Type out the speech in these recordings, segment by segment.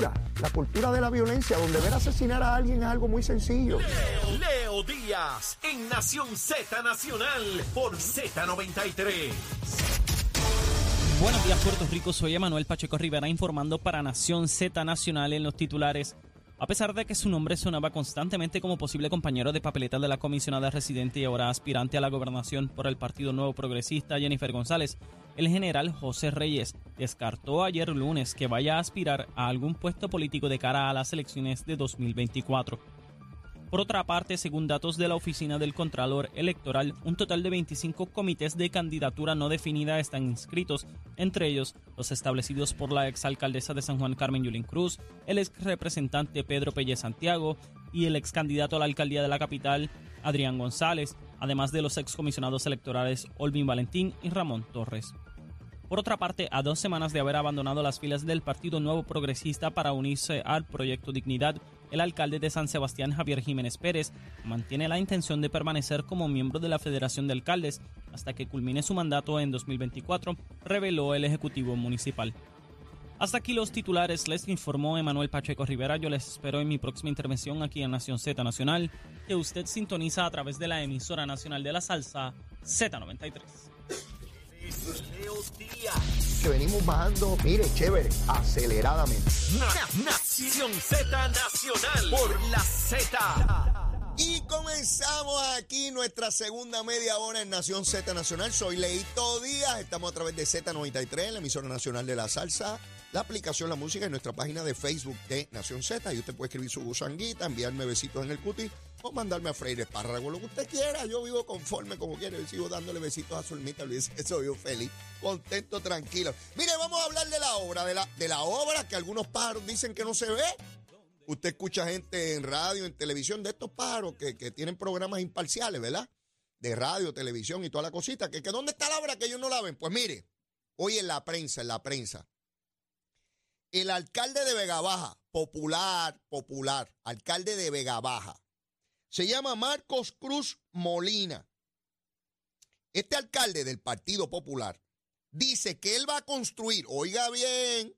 La cultura de la violencia, donde ver asesinar a alguien es algo muy sencillo. Leo, Leo Díaz en Nación Z Nacional por Z93. Buenos días Puerto Rico, soy Emanuel Pacheco Rivera informando para Nación Z Nacional en los titulares. A pesar de que su nombre sonaba constantemente como posible compañero de papeleta de la comisionada residente y ahora aspirante a la gobernación por el Partido Nuevo Progresista Jennifer González, el general José Reyes descartó ayer lunes que vaya a aspirar a algún puesto político de cara a las elecciones de 2024. Por otra parte, según datos de la Oficina del Contralor Electoral, un total de 25 comités de candidatura no definida están inscritos, entre ellos los establecidos por la exalcaldesa de San Juan Carmen Yulín Cruz, el ex representante Pedro Pelle Santiago y el ex candidato a la alcaldía de la capital, Adrián González, además de los excomisionados electorales Olvin Valentín y Ramón Torres. Por otra parte, a dos semanas de haber abandonado las filas del Partido Nuevo Progresista para unirse al Proyecto Dignidad, el alcalde de San Sebastián, Javier Jiménez Pérez, mantiene la intención de permanecer como miembro de la Federación de Alcaldes hasta que culmine su mandato en 2024, reveló el Ejecutivo Municipal. Hasta aquí los titulares, les informó Emanuel Pacheco Rivera. Yo les espero en mi próxima intervención aquí en Nación Z Nacional, que usted sintoniza a través de la emisora nacional de la salsa Z93. Leo Díaz. Que venimos bajando, mire, chévere, aceleradamente. Na- Nación Z Nacional por la Z. Y comenzamos aquí nuestra segunda media hora en Nación Z Nacional. Soy Leito Díaz, estamos a través de Z93, la emisora nacional de la salsa, la aplicación La Música y nuestra página de Facebook de Nación Z. Y usted puede escribir su gusanguita, enviarme besitos en el cuti o mandarme a freír espárrago, lo que usted quiera. Yo vivo conforme como quiera, yo sigo dándole besitos a Zulmita, olvídese, eso vivo feliz, contento, tranquilo. Mire, vamos a hablar de la obra, de la, de la obra que algunos pájaros dicen que no se ve. Usted escucha gente en radio, en televisión, de estos pájaros que, que tienen programas imparciales, ¿verdad? De radio, televisión y toda la cosita. Que, que ¿Dónde está la obra que ellos no la ven? Pues mire, hoy en la prensa, en la prensa, el alcalde de Vega Baja, popular, popular, alcalde de Vega Baja, se llama Marcos Cruz Molina. Este alcalde del Partido Popular dice que él va a construir, oiga bien,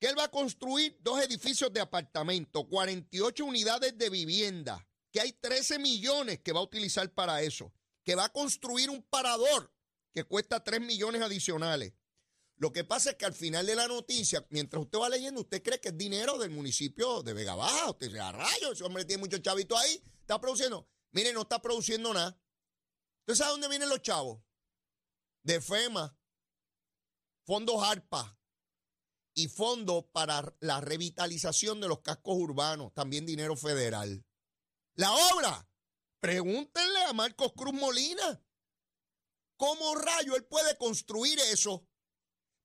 que él va a construir dos edificios de apartamento, 48 unidades de vivienda, que hay 13 millones que va a utilizar para eso, que va a construir un parador que cuesta 3 millones adicionales. Lo que pasa es que al final de la noticia, mientras usted va leyendo, usted cree que es dinero del municipio de Vega Baja. Usted dice, a rayos, ese hombre tiene muchos chavitos ahí, está produciendo. Mire, no está produciendo nada. ¿Usted sabe dónde vienen los chavos? De FEMA, fondos ARPA y fondos para la revitalización de los cascos urbanos, también dinero federal. La obra, pregúntenle a Marcos Cruz Molina. ¿Cómo rayo él puede construir eso?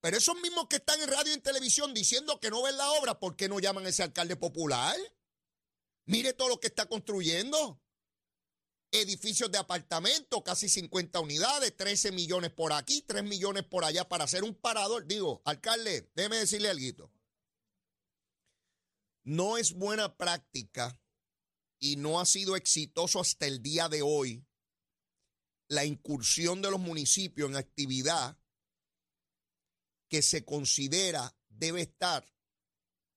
Pero esos mismos que están en radio y en televisión diciendo que no ven la obra, ¿por qué no llaman a ese alcalde popular? Mire todo lo que está construyendo. Edificios de apartamentos, casi 50 unidades, 13 millones por aquí, 3 millones por allá para hacer un parador. Digo, alcalde, déjeme decirle algo. No es buena práctica y no ha sido exitoso hasta el día de hoy la incursión de los municipios en actividad que se considera debe estar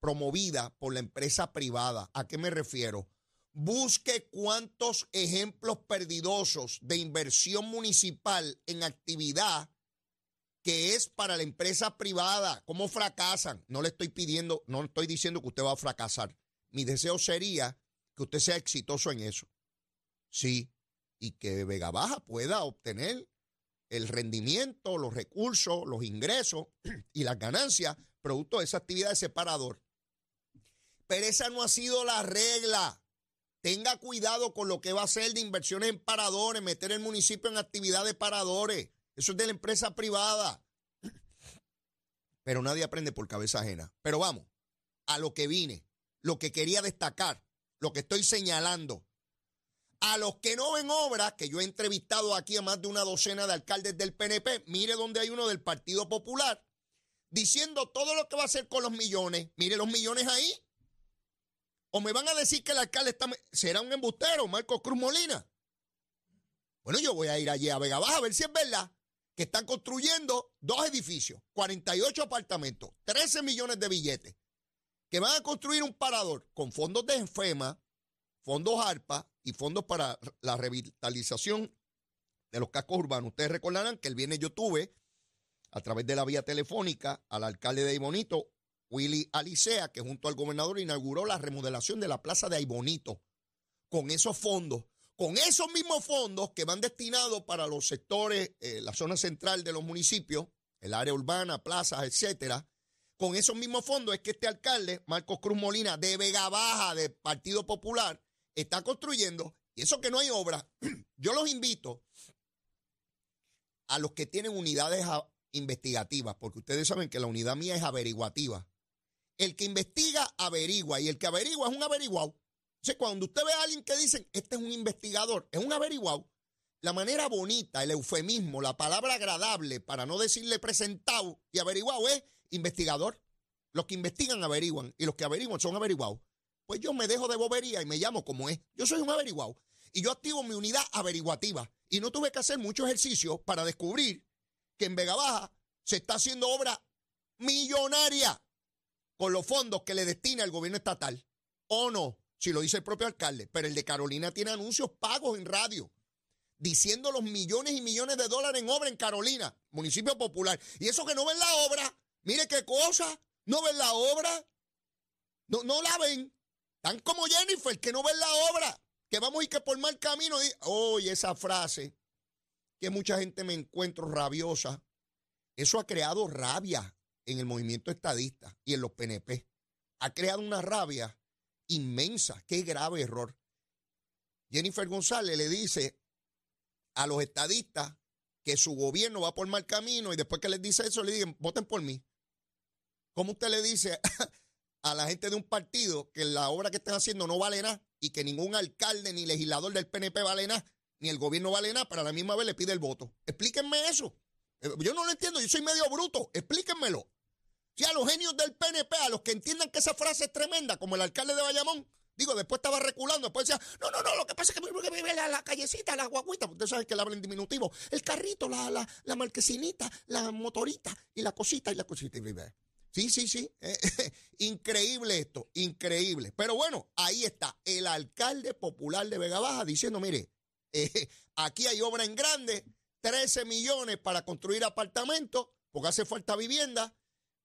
promovida por la empresa privada. ¿A qué me refiero? Busque cuántos ejemplos perdidosos de inversión municipal en actividad que es para la empresa privada. ¿Cómo fracasan? No le estoy pidiendo, no estoy diciendo que usted va a fracasar. Mi deseo sería que usted sea exitoso en eso. Sí, y que Vega Baja pueda obtener el rendimiento, los recursos, los ingresos y las ganancias producto de esa actividad de separador. Pero esa no ha sido la regla. Tenga cuidado con lo que va a hacer de inversiones en paradores, meter el municipio en actividad de paradores. Eso es de la empresa privada. pero nadie aprende por cabeza ajena. Pero vamos, a lo que vine, lo que quería destacar, lo que estoy señalando. A los que no ven obra, que yo he entrevistado aquí a más de una docena de alcaldes del PNP, mire donde hay uno del Partido Popular, diciendo todo lo que va a hacer con los millones. Mire los millones ahí. O me van a decir que el alcalde está, será un embustero, Marcos Cruz Molina. Bueno, yo voy a ir allí a Vega Baja a ver si es verdad que están construyendo dos edificios, 48 apartamentos, 13 millones de billetes, que van a construir un parador con fondos de FEMA, fondos ARPA y fondos para la revitalización de los cascos urbanos. Ustedes recordarán que el viernes yo tuve, a través de la vía telefónica, al alcalde de Aibonito, Willy Alicea, que junto al gobernador inauguró la remodelación de la plaza de Aibonito. Con esos fondos con esos mismos fondos que van destinados para los sectores, eh, la zona central de los municipios, el área urbana, plazas, etcétera, con esos mismos fondos es que este alcalde, Marcos Cruz Molina, de Vega Baja, del Partido Popular, está construyendo. Y eso que no hay obra, yo los invito a los que tienen unidades investigativas, porque ustedes saben que la unidad mía es averiguativa. El que investiga, averigua, y el que averigua es un averiguado cuando usted ve a alguien que dice, este es un investigador, es un averiguado, la manera bonita, el eufemismo, la palabra agradable, para no decirle presentado y averiguado, es investigador. Los que investigan averiguan y los que averiguan son averiguados. Pues yo me dejo de bobería y me llamo como es. Yo soy un averiguado. Y yo activo mi unidad averiguativa. Y no tuve que hacer mucho ejercicio para descubrir que en Vega Baja se está haciendo obra millonaria con los fondos que le destina el gobierno estatal. ¿O no? si lo dice el propio alcalde, pero el de Carolina tiene anuncios pagos en radio diciendo los millones y millones de dólares en obra en Carolina, municipio popular. Y eso que no ven la obra, mire qué cosa, no ven la obra, no, no la ven. Tan como Jennifer, que no ven la obra, que vamos y que por mal camino. Oye, esa frase, que mucha gente me encuentro rabiosa, eso ha creado rabia en el movimiento estadista y en los PNP. Ha creado una rabia inmensa. Qué grave error. Jennifer González le dice a los estadistas que su gobierno va por mal camino y después que les dice eso le dicen, voten por mí. ¿Cómo usted le dice a la gente de un partido que la obra que están haciendo no vale nada y que ningún alcalde ni legislador del PNP vale nada, ni el gobierno vale nada, pero a la misma vez le pide el voto? Explíquenme eso. Eh, yo no lo entiendo, yo soy medio bruto, explíquenmelo. Si a los genios del PNP, a los que entiendan que esa frase es tremenda, como el alcalde de Bayamón, digo, después estaba reculando, después decía, no, no, no, lo que pasa es que vive la, la callecita, la guaguita, usted sabe que le habla en diminutivo, el carrito, la, la, la marquesinita, la motorita y la cosita y la cosita. Y vive. Sí, sí, sí. increíble esto, increíble. Pero bueno, ahí está el alcalde popular de Vega Baja diciendo, mire, eh, aquí hay obra en grande, 13 millones para construir apartamentos, porque hace falta vivienda,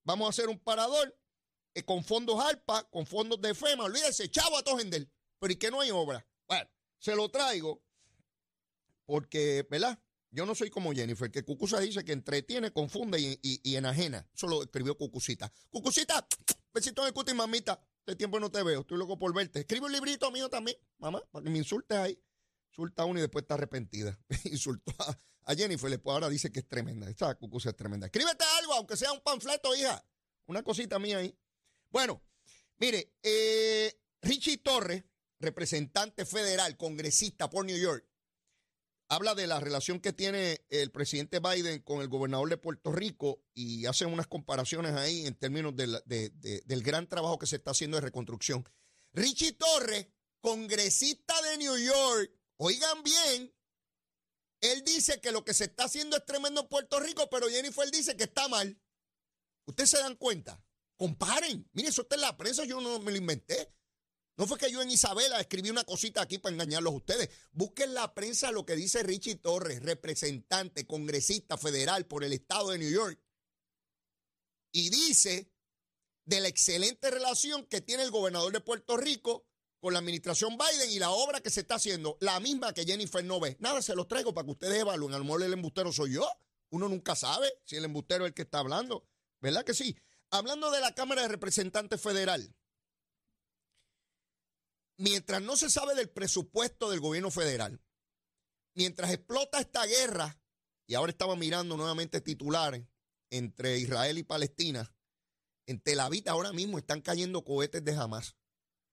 Vamos a hacer un parador eh, con fondos ALPA, con fondos de FEMA. Olvídese, chavo a Tojendel. Pero ¿y que no hay obra? Bueno, se lo traigo porque, ¿verdad? Yo no soy como Jennifer, que Cucusa dice que entretiene, confunde y, enajena. Eso lo escribió Cucucita. Cucucita, besito en el cuti, mamita. De tiempo no te veo, estoy loco por verte. Escribe un librito mío también, mamá, para que me insultes ahí. Insulta a uno y después está arrepentida. Insultó a, a Jennifer, después ahora dice que es tremenda. Esta cucusa es tremenda. Escríbete algo, aunque sea un panfleto, hija. Una cosita mía ahí. Bueno, mire, eh, Richie Torres, representante federal, congresista por New York, habla de la relación que tiene el presidente Biden con el gobernador de Puerto Rico y hace unas comparaciones ahí en términos del gran trabajo que se está haciendo de reconstrucción. Richie Torres, congresista de New York, oigan bien, él dice que lo que se está haciendo es tremendo en Puerto Rico, pero Jennifer dice que está mal. ¿Ustedes se dan cuenta? Comparen. Mire, eso está en la prensa, yo no me lo inventé. No fue que yo en Isabela escribí una cosita aquí para engañarlos a ustedes. Busquen la prensa lo que dice Richie Torres, representante, congresista federal por el estado de New York. Y dice de la excelente relación que tiene el gobernador de Puerto Rico con la administración Biden y la obra que se está haciendo, la misma que Jennifer no ve. Nada, se los traigo para que ustedes evalúen. A lo mejor el embustero soy yo. Uno nunca sabe si el embustero es el que está hablando. ¿Verdad que sí? Hablando de la Cámara de Representantes Federal, mientras no se sabe del presupuesto del gobierno federal, mientras explota esta guerra, y ahora estaba mirando nuevamente titulares entre Israel y Palestina, En Tel Aviv ahora mismo están cayendo cohetes de Hamas.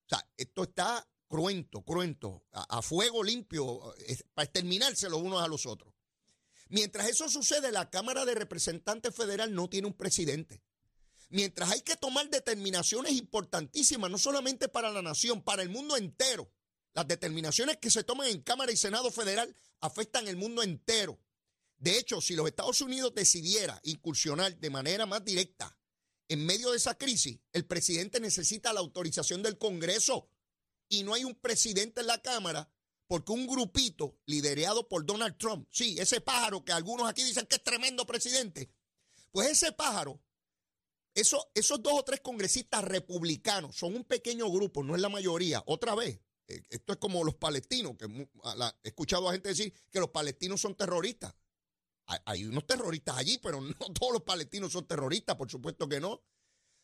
O sea, esto está cruento, cruento, a, fuego limpio, para exterminarse los unos a los otros. Mientras eso sucede, la Cámara de Representantes Federal no tiene un presidente. Mientras hay que tomar determinaciones importantísimas, no solamente para la nación, para el mundo entero. Las determinaciones que se toman en Cámara y Senado Federal afectan el mundo entero. De hecho, si los Estados Unidos decidiera incursionar de manera más directa en medio de esa crisis, el presidente necesita la autorización del Congreso y no hay un presidente en la Cámara porque un grupito liderado por Donald Trump, sí, ese pájaro que algunos aquí dicen que es tremendo presidente, pues ese pájaro, eso, esos dos o tres congresistas republicanos son un pequeño grupo, no es la mayoría, otra vez. eh, Esto es como los palestinos, que he escuchado a gente decir que los palestinos son terroristas. Hay unos terroristas allí, pero no todos los palestinos son terroristas, por supuesto que no.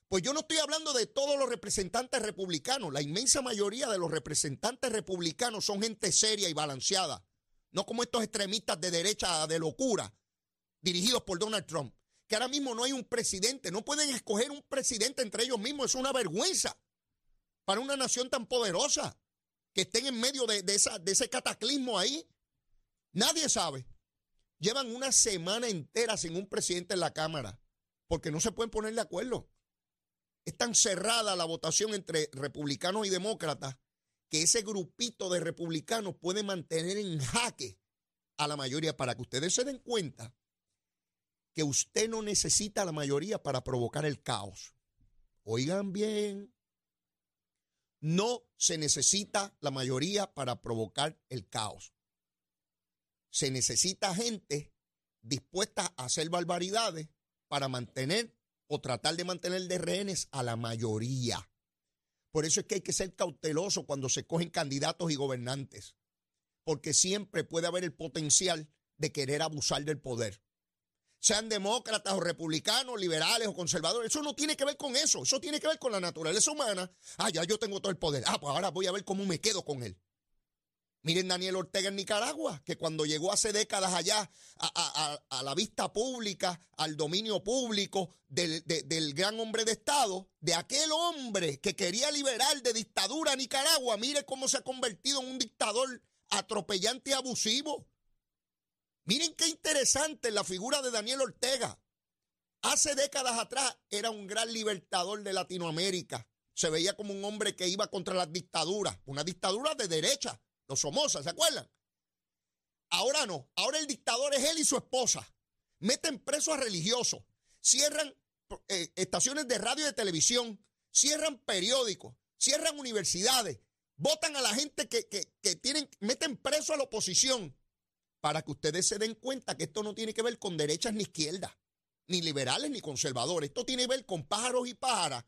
Pues yo no estoy hablando de todos los representantes republicanos. La inmensa mayoría de los representantes republicanos son gente seria y balanceada. No como estos extremistas de derecha de locura, dirigidos por Donald Trump. Que ahora mismo no hay un presidente. No pueden escoger un presidente entre ellos mismos. Es una vergüenza para una nación tan poderosa que estén en medio de, de ese cataclismo ahí. Nadie sabe. Llevan una semana entera sin un presidente en la Cámara porque no se pueden poner de acuerdo. Es tan cerrada la votación entre republicanos y demócratas que ese grupito de republicanos puede mantener en jaque a la mayoría para que ustedes se den cuenta que usted no necesita la mayoría para provocar el caos. Oigan bien, no se necesita la mayoría para provocar el caos. Se necesita gente dispuesta a hacer barbaridades para mantener o tratar de mantener de rehenes a la mayoría. Por eso es que hay que ser cauteloso cuando se cogen candidatos y gobernantes, porque siempre puede haber el potencial de querer abusar del poder. Sean demócratas o republicanos, liberales o conservadores, eso no tiene que ver con eso, eso tiene que ver con la naturaleza humana. Ah, ya yo tengo todo el poder. Ah, pues ahora voy a ver cómo me quedo con él. Miren Daniel Ortega en Nicaragua, que cuando llegó hace décadas allá a, la vista pública, al dominio público del, de- del gran hombre de Estado, de aquel hombre que quería liberar de dictadura a Nicaragua, mire cómo se ha convertido en un dictador atropellante y abusivo. Miren qué interesante la figura de Daniel Ortega. Hace décadas atrás era un gran libertador de Latinoamérica. Se veía como un hombre que iba contra las dictaduras, una dictadura de derecha, los Somoza, ¿se acuerdan? Ahora no, ahora el dictador es él y su esposa. Meten presos a religiosos, cierran eh, estaciones de radio y de televisión, cierran periódicos, cierran universidades, votan a la gente que, que- que tienen, meten preso a la oposición para que ustedes se den cuenta que esto no tiene que ver con derechas ni izquierdas, ni liberales ni conservadores. Esto tiene que ver con pájaros y pájaras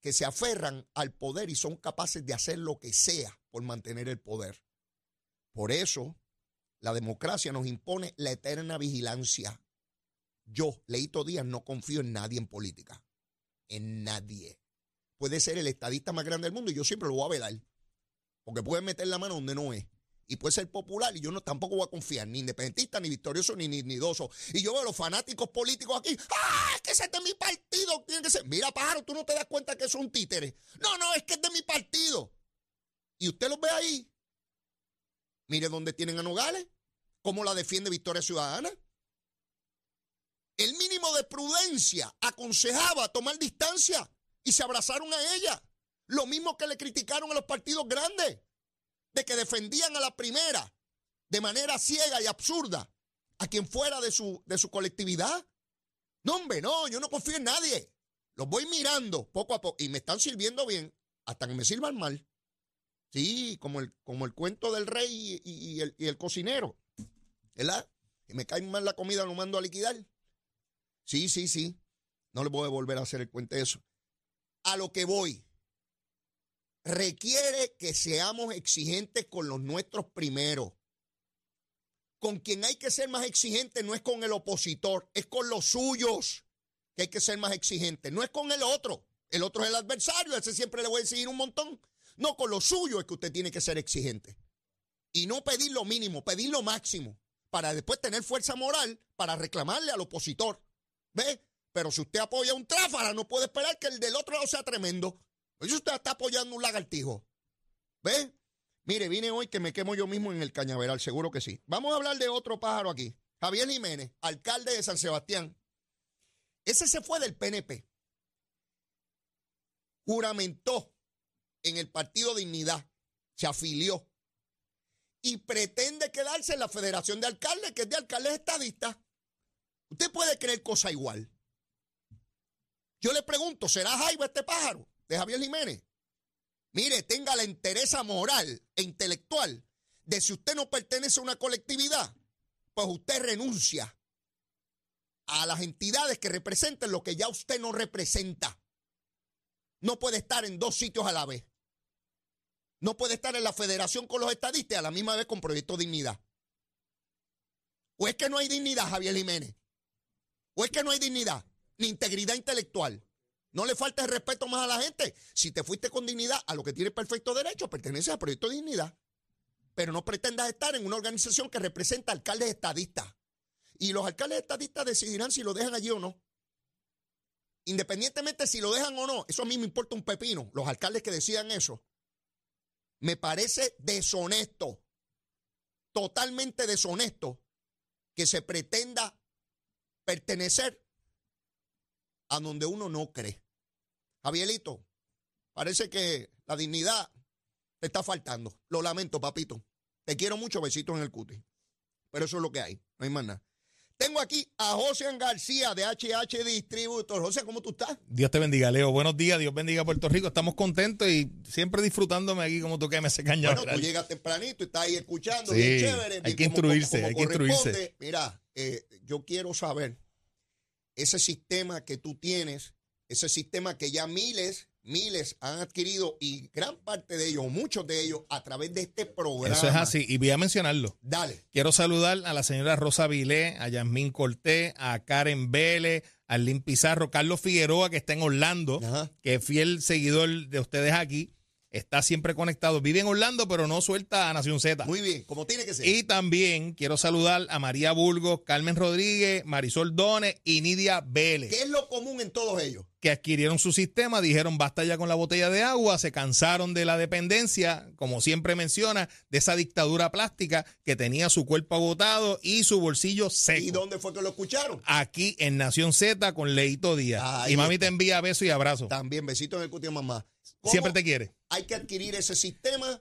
que se aferran al poder y son capaces de hacer lo que sea por mantener el poder. Por eso, la democracia nos impone la eterna vigilancia. Yo, Leito Díaz, no confío en nadie en política. En nadie. Puede ser el estadista más grande del mundo y yo siempre lo voy a velar. Porque puede meter la mano donde no es. Y puede ser popular y yo no tampoco voy a confiar, ni independentista, ni victorioso, ni ni nidoso. Y yo veo los fanáticos políticos aquí, ¡ah! Es que ese es de mi partido, tiene que ser. Mira, pájaro, tú no te das cuenta que es un títere. No, no, es que es de mi partido. Y usted los ve ahí. Mire dónde tienen a Nogales, cómo la defiende Victoria Ciudadana. El mínimo de prudencia aconsejaba tomar distancia y se abrazaron a ella. Lo mismo que le criticaron a los partidos grandes, de que defendían a la primera de manera ciega y absurda a quien fuera de su, de su colectividad. No, hombre, no, yo no confío en nadie. Los voy mirando poco a poco y me están sirviendo bien hasta que me sirvan mal. Sí, como el, como el cuento del rey y, y- el, y el cocinero. ¿Verdad? Que me cae mal la comida, lo mando a liquidar. Sí, sí, sí. No le voy a volver a hacer el cuento de eso. A lo que voy. Requiere que seamos exigentes con los nuestros primero. Con quien hay que ser más exigente no es con el opositor, es con los suyos que hay que ser más exigente. No es con el otro. El otro es el adversario, ese siempre le voy a exigir un montón. No, con lo suyo es que usted tiene que ser exigente. Y no pedir lo mínimo, pedir lo máximo, para después tener fuerza moral para reclamarle al opositor. ¿Ve? Pero si usted apoya un tráfara, no puede esperar que el del otro lado sea tremendo. Pues usted está apoyando un lagartijo. ¿Ve? Mire, vine hoy que me quemo yo mismo en el cañaveral, seguro que sí. Vamos a hablar de otro pájaro aquí. Javier Jiménez, alcalde de San Sebastián. Ese se fue del PNP. Juramentó en el Partido Dignidad. Se afilió. Y pretende quedarse en la Federación de Alcaldes, que es de alcaldes estadistas. Usted puede creer cosa igual. Yo le pregunto, ¿será Jaiba este pájaro Javier Jiménez? Mire, tenga la entereza moral e intelectual de si usted no pertenece a una colectividad, pues usted renuncia a las entidades que representen lo que ya usted no representa. No puede estar en dos sitios a la vez. No puede estar en la federación con los estadistas a la misma vez con Proyecto Dignidad. ¿O es que no hay dignidad, Javier Jiménez? ¿O es que no hay dignidad ni integridad intelectual? No le falta respeto más a la gente. Si te fuiste con dignidad a lo que tiene perfecto derecho, pertenece al Proyecto de Dignidad. Pero no pretendas estar en una organización que representa alcaldes estadistas. Y los alcaldes estadistas decidirán si lo dejan allí o no. Independientemente si lo dejan o no, eso a mí me importa un pepino, los alcaldes que decidan eso. Me parece deshonesto, totalmente deshonesto, que se pretenda pertenecer a donde uno no cree. Javierito, parece que la dignidad te está faltando. Lo lamento, papito. Te quiero mucho, besitos en el cuti. Pero eso es lo que hay, no hay más nada. Tengo aquí a José García de HH Distributor. José, ¿cómo tú estás? Dios te bendiga, Leo. Buenos días, Dios bendiga Puerto Rico. Estamos contentos y siempre disfrutándome aquí como tú que me se caña. Bueno, tú llegas tempranito y estás ahí escuchando, Sí, bien chévere. hay bien que como- instruirse, como hay que instruirse. Mira, eh, yo quiero saber ese sistema que tú tienes, ese sistema que ya miles, miles han adquirido y gran parte de ellos, muchos de ellos, a través de este programa. Eso es así. Y voy a mencionarlo. Dale. Quiero saludar a la señora Rosa Vilé, a Yasmín Cortés, a Karen Vélez, a Lynn Pizarro, Carlos Figueroa, que está en Orlando, Ajá. que es fiel seguidor de ustedes aquí. Está siempre conectado. Vive en Orlando, pero no suelta a Nación Z. Muy bien, como tiene que ser. Y también quiero saludar a María Burgos, Carmen Rodríguez, Marisol Dones y Nidia Vélez. ¿Qué es lo común en todos ellos? que adquirieron su sistema, dijeron basta ya con la botella de agua, se cansaron de la dependencia, como siempre menciona, de esa dictadura plástica que tenía su cuerpo agotado y su bolsillo ¿Y seco. dónde fue que lo escucharon? Aquí en Nación Z con Leito Díaz. Ahí y mami está. te envía besos y abrazos. También, besito en el cuti de mamá. ¿Cómo Siempre te quiere. Hay que adquirir ese sistema.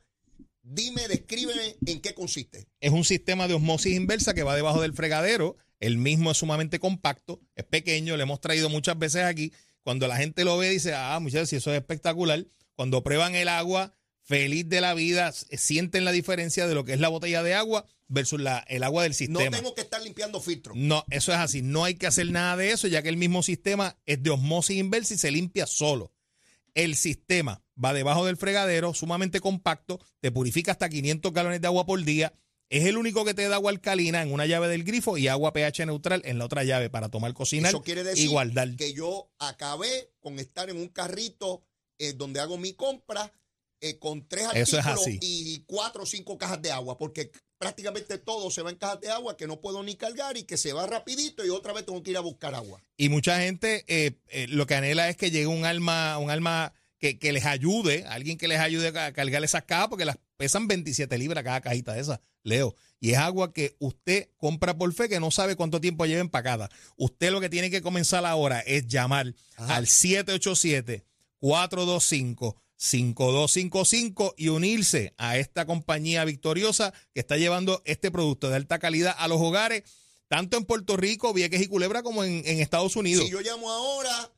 Dime, descríbeme en qué consiste. Es un sistema de osmosis inversa que va debajo del fregadero. El mismo es sumamente compacto, es pequeño, le hemos traído muchas veces aquí. Cuando la gente lo ve, dice, ah, muchachos, si eso es espectacular. Cuando prueban el agua, feliz de la vida, s- sienten la diferencia de lo que es la botella de agua versus la, el agua del No sistema. tengo que estar limpiando filtros. No, eso es así. No hay que hacer nada de eso, ya que el mismo sistema es de osmosis inversa y se limpia solo. El sistema va debajo del fregadero, sumamente compacto, te purifica hasta 500 galones de agua por día. Es el único que te da agua alcalina en una llave del grifo y agua pH neutral en la otra llave para tomar, cocinar Eso quiere decir y guardar. que yo acabé con estar en un carrito eh, donde hago mi compra eh, con tres Eso es artículos así. y cuatro o cinco cajas de agua, porque prácticamente todo se va en cajas de agua que no puedo ni cargar y que se va rapidito y otra vez tengo que ir a buscar agua. Y mucha gente eh, eh, lo que anhela es que llegue un alma, un alma que, que les ayude, alguien que les ayude a cargar esas cajas, porque las pesan 27 libras cada cajita de esas, Leo. Y es agua que usted compra por fe que no sabe cuánto tiempo lleva empacada. Usted lo que tiene que comenzar ahora es llamar Ajá. al 787-425-5255 y unirse a esta compañía victoriosa que está llevando este producto de alta calidad a los hogares, tanto en Puerto Rico, Vieques y Culebra, como en, en Estados Unidos. Si yo llamo ahora,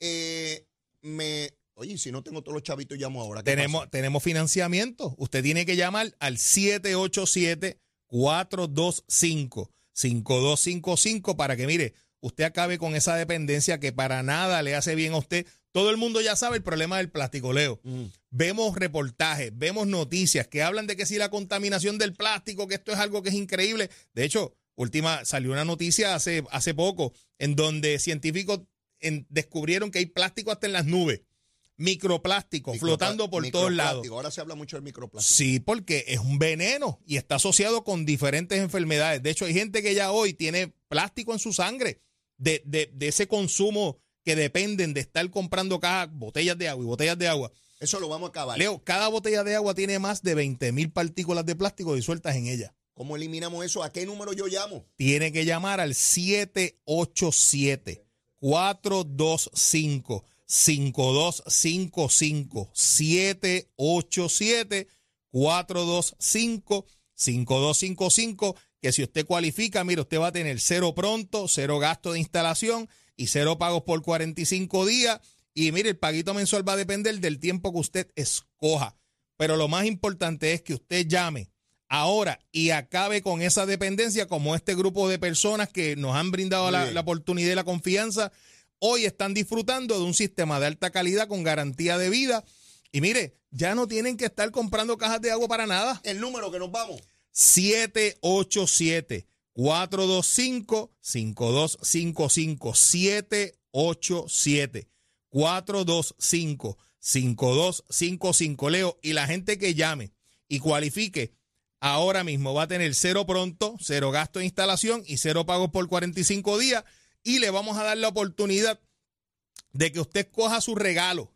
eh, me... Oye, si no tengo todos los chavitos, llamo ahora. ¿Qué Tenemos, pasa? tenemos financiamiento. Usted tiene que llamar al 787-425-5255 para que, mire, usted acabe con esa dependencia que para nada le hace bien a usted. Todo el mundo ya sabe el problema del plástico, Leo. Mm. Vemos reportajes, vemos noticias que hablan de que si la contaminación del plástico, que esto es algo que es increíble. De hecho, última, salió una noticia hace, hace poco en donde científicos en- descubrieron que hay plástico hasta en las nubes. Microplástico, flotando por todos lados. Ahora se habla mucho del microplástico. Sí, porque es un veneno y está asociado con diferentes enfermedades. De hecho, hay gente que ya hoy tiene plástico en su sangre de, de, de ese consumo que dependen de estar comprando cajas, botellas de agua y botellas de agua. Eso lo vamos a acabar. Leo, cada botella de agua tiene más de 20 mil partículas de plástico disueltas en ella. ¿Cómo eliminamos eso? ¿A qué número yo llamo? Tiene que llamar al 787 425 5255 787 425 5255 que si usted cualifica, mire, usted va a tener cero pronto, cero gasto de instalación y cero pagos por 45 días. Y mire, el paguito mensual va a depender del tiempo que usted escoja. Pero lo más importante es que usted llame ahora y acabe con esa dependencia como este grupo de personas que nos han brindado la, la, oportunidad y la confianza. Hoy están disfrutando de un sistema de alta calidad con garantía de vida. Y mire, ya no tienen que estar comprando cajas de agua para nada. El número que nos vamos. 787 425 5255 787 425 5255 Leo y la gente que llame y cualifique ahora mismo va a tener cero pronto, cero gasto de instalación y cero pagos por 45 días y le vamos a dar la oportunidad de que usted coja su regalo.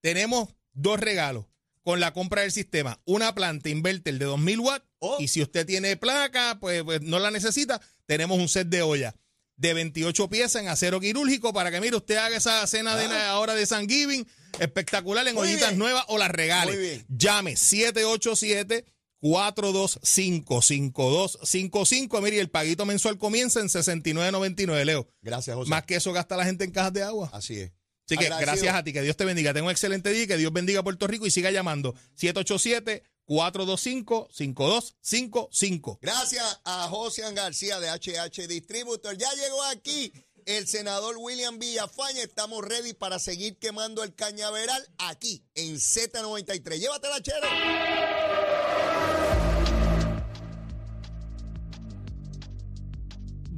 Tenemos dos regalos con la compra del sistema. Una planta inverter de 2000 watts oh. y si usted tiene placa, pues, pues, no la necesita, tenemos un set de olla de 28 piezas en acero quirúrgico para que, mire, usted haga esa cena de la hora de San Giving espectacular en Muy ollitas bien. nuevas o las regale. Llame 787 425 5255 Mire, y el paguito mensual comienza en 69.99, Leo. Gracias, José. Más que eso gasta la gente en cajas de agua. Así es. Así que gracias a ti, que Dios te bendiga. Tenga un excelente día que Dios bendiga a Puerto Rico y siga llamando 787-425-5255. Gracias a José García de HH Distributor. Ya llegó aquí el senador William Villafaña. Estamos ready para seguir quemando el cañaveral aquí en Z93. Llévatela, chero.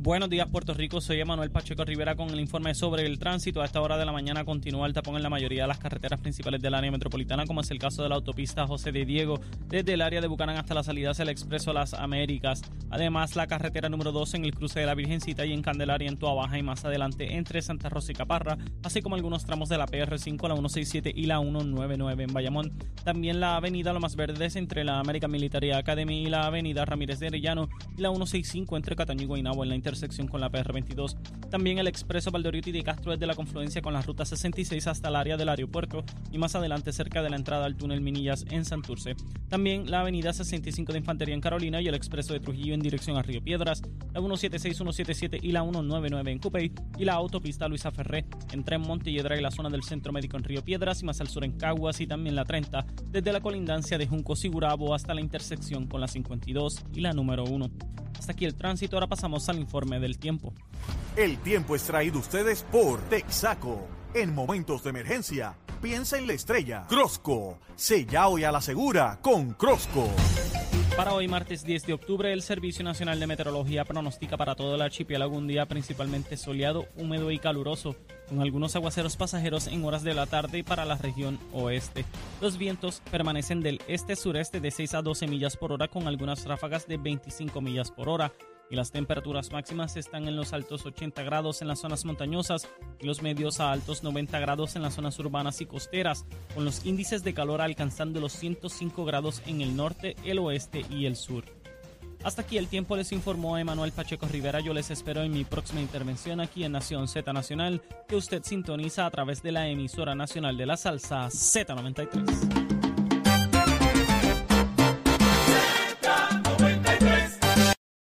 Buenos días, Puerto Rico. Soy Emanuel Pacheco Rivera con el informe sobre el tránsito. A esta hora de la mañana continúa el tapón en la mayoría de las carreteras principales del área metropolitana, como es el caso de la autopista José de Diego, desde el área de Bucanán hasta la salida hacia el Expreso Las Américas. Además, la carretera número 2 en el cruce de la Virgencita y en Candelaria en Tua Baja y más adelante entre Santa Rosa y Caparra, así como algunos tramos de la PR5, la 167 y la 199 en Bayamón. También la avenida Lo Más Verdes entre la American Military Academy y la avenida Ramírez de Arellano y la 165 entre Cataño y Guaynabo en la intersección con la PR22. También el expreso Valdoriotti de Castro desde la confluencia con la ruta 66 hasta el área del aeropuerto y más adelante cerca de la entrada al túnel Minillas en Santurce. También la avenida 65 de Infantería en Carolina y el expreso de Trujillo en dirección a Río Piedras, la 176, 177 y la 199 en Cupey y la autopista Luisa Ferré entre Montelledra y la zona del Centro Médico en Río Piedras y más al sur en Caguas y también la 30 desde la colindancia de Junco Sigurabo hasta la intersección con la 52 y la número 1. Hasta aquí el tránsito, ahora pasamos al informe del tiempo. El tiempo es traído ustedes por Texaco. En momentos de emergencia, piensa en la estrella. Crosco, sella hoy a la segura con Crosco. Para hoy, martes 10 de octubre, el Servicio Nacional de Meteorología pronostica para todo el archipiélago un día principalmente soleado, húmedo y caluroso, con algunos aguaceros pasajeros en horas de la tarde para la región oeste. Los vientos permanecen del este-sureste de 6 a 12 millas por hora, con algunas ráfagas de 25 millas por hora y las temperaturas máximas están en los altos 80 grados en las zonas montañosas y los medios a altos 90 grados en las zonas urbanas y costeras, con los índices de calor alcanzando los 105 grados en el norte, el oeste y el sur. Hasta aquí el tiempo les informó Emanuel Pacheco Rivera. Yo les espero en mi próxima intervención aquí en Nación Z Nacional, que usted sintoniza a través de la emisora nacional de la salsa Z93.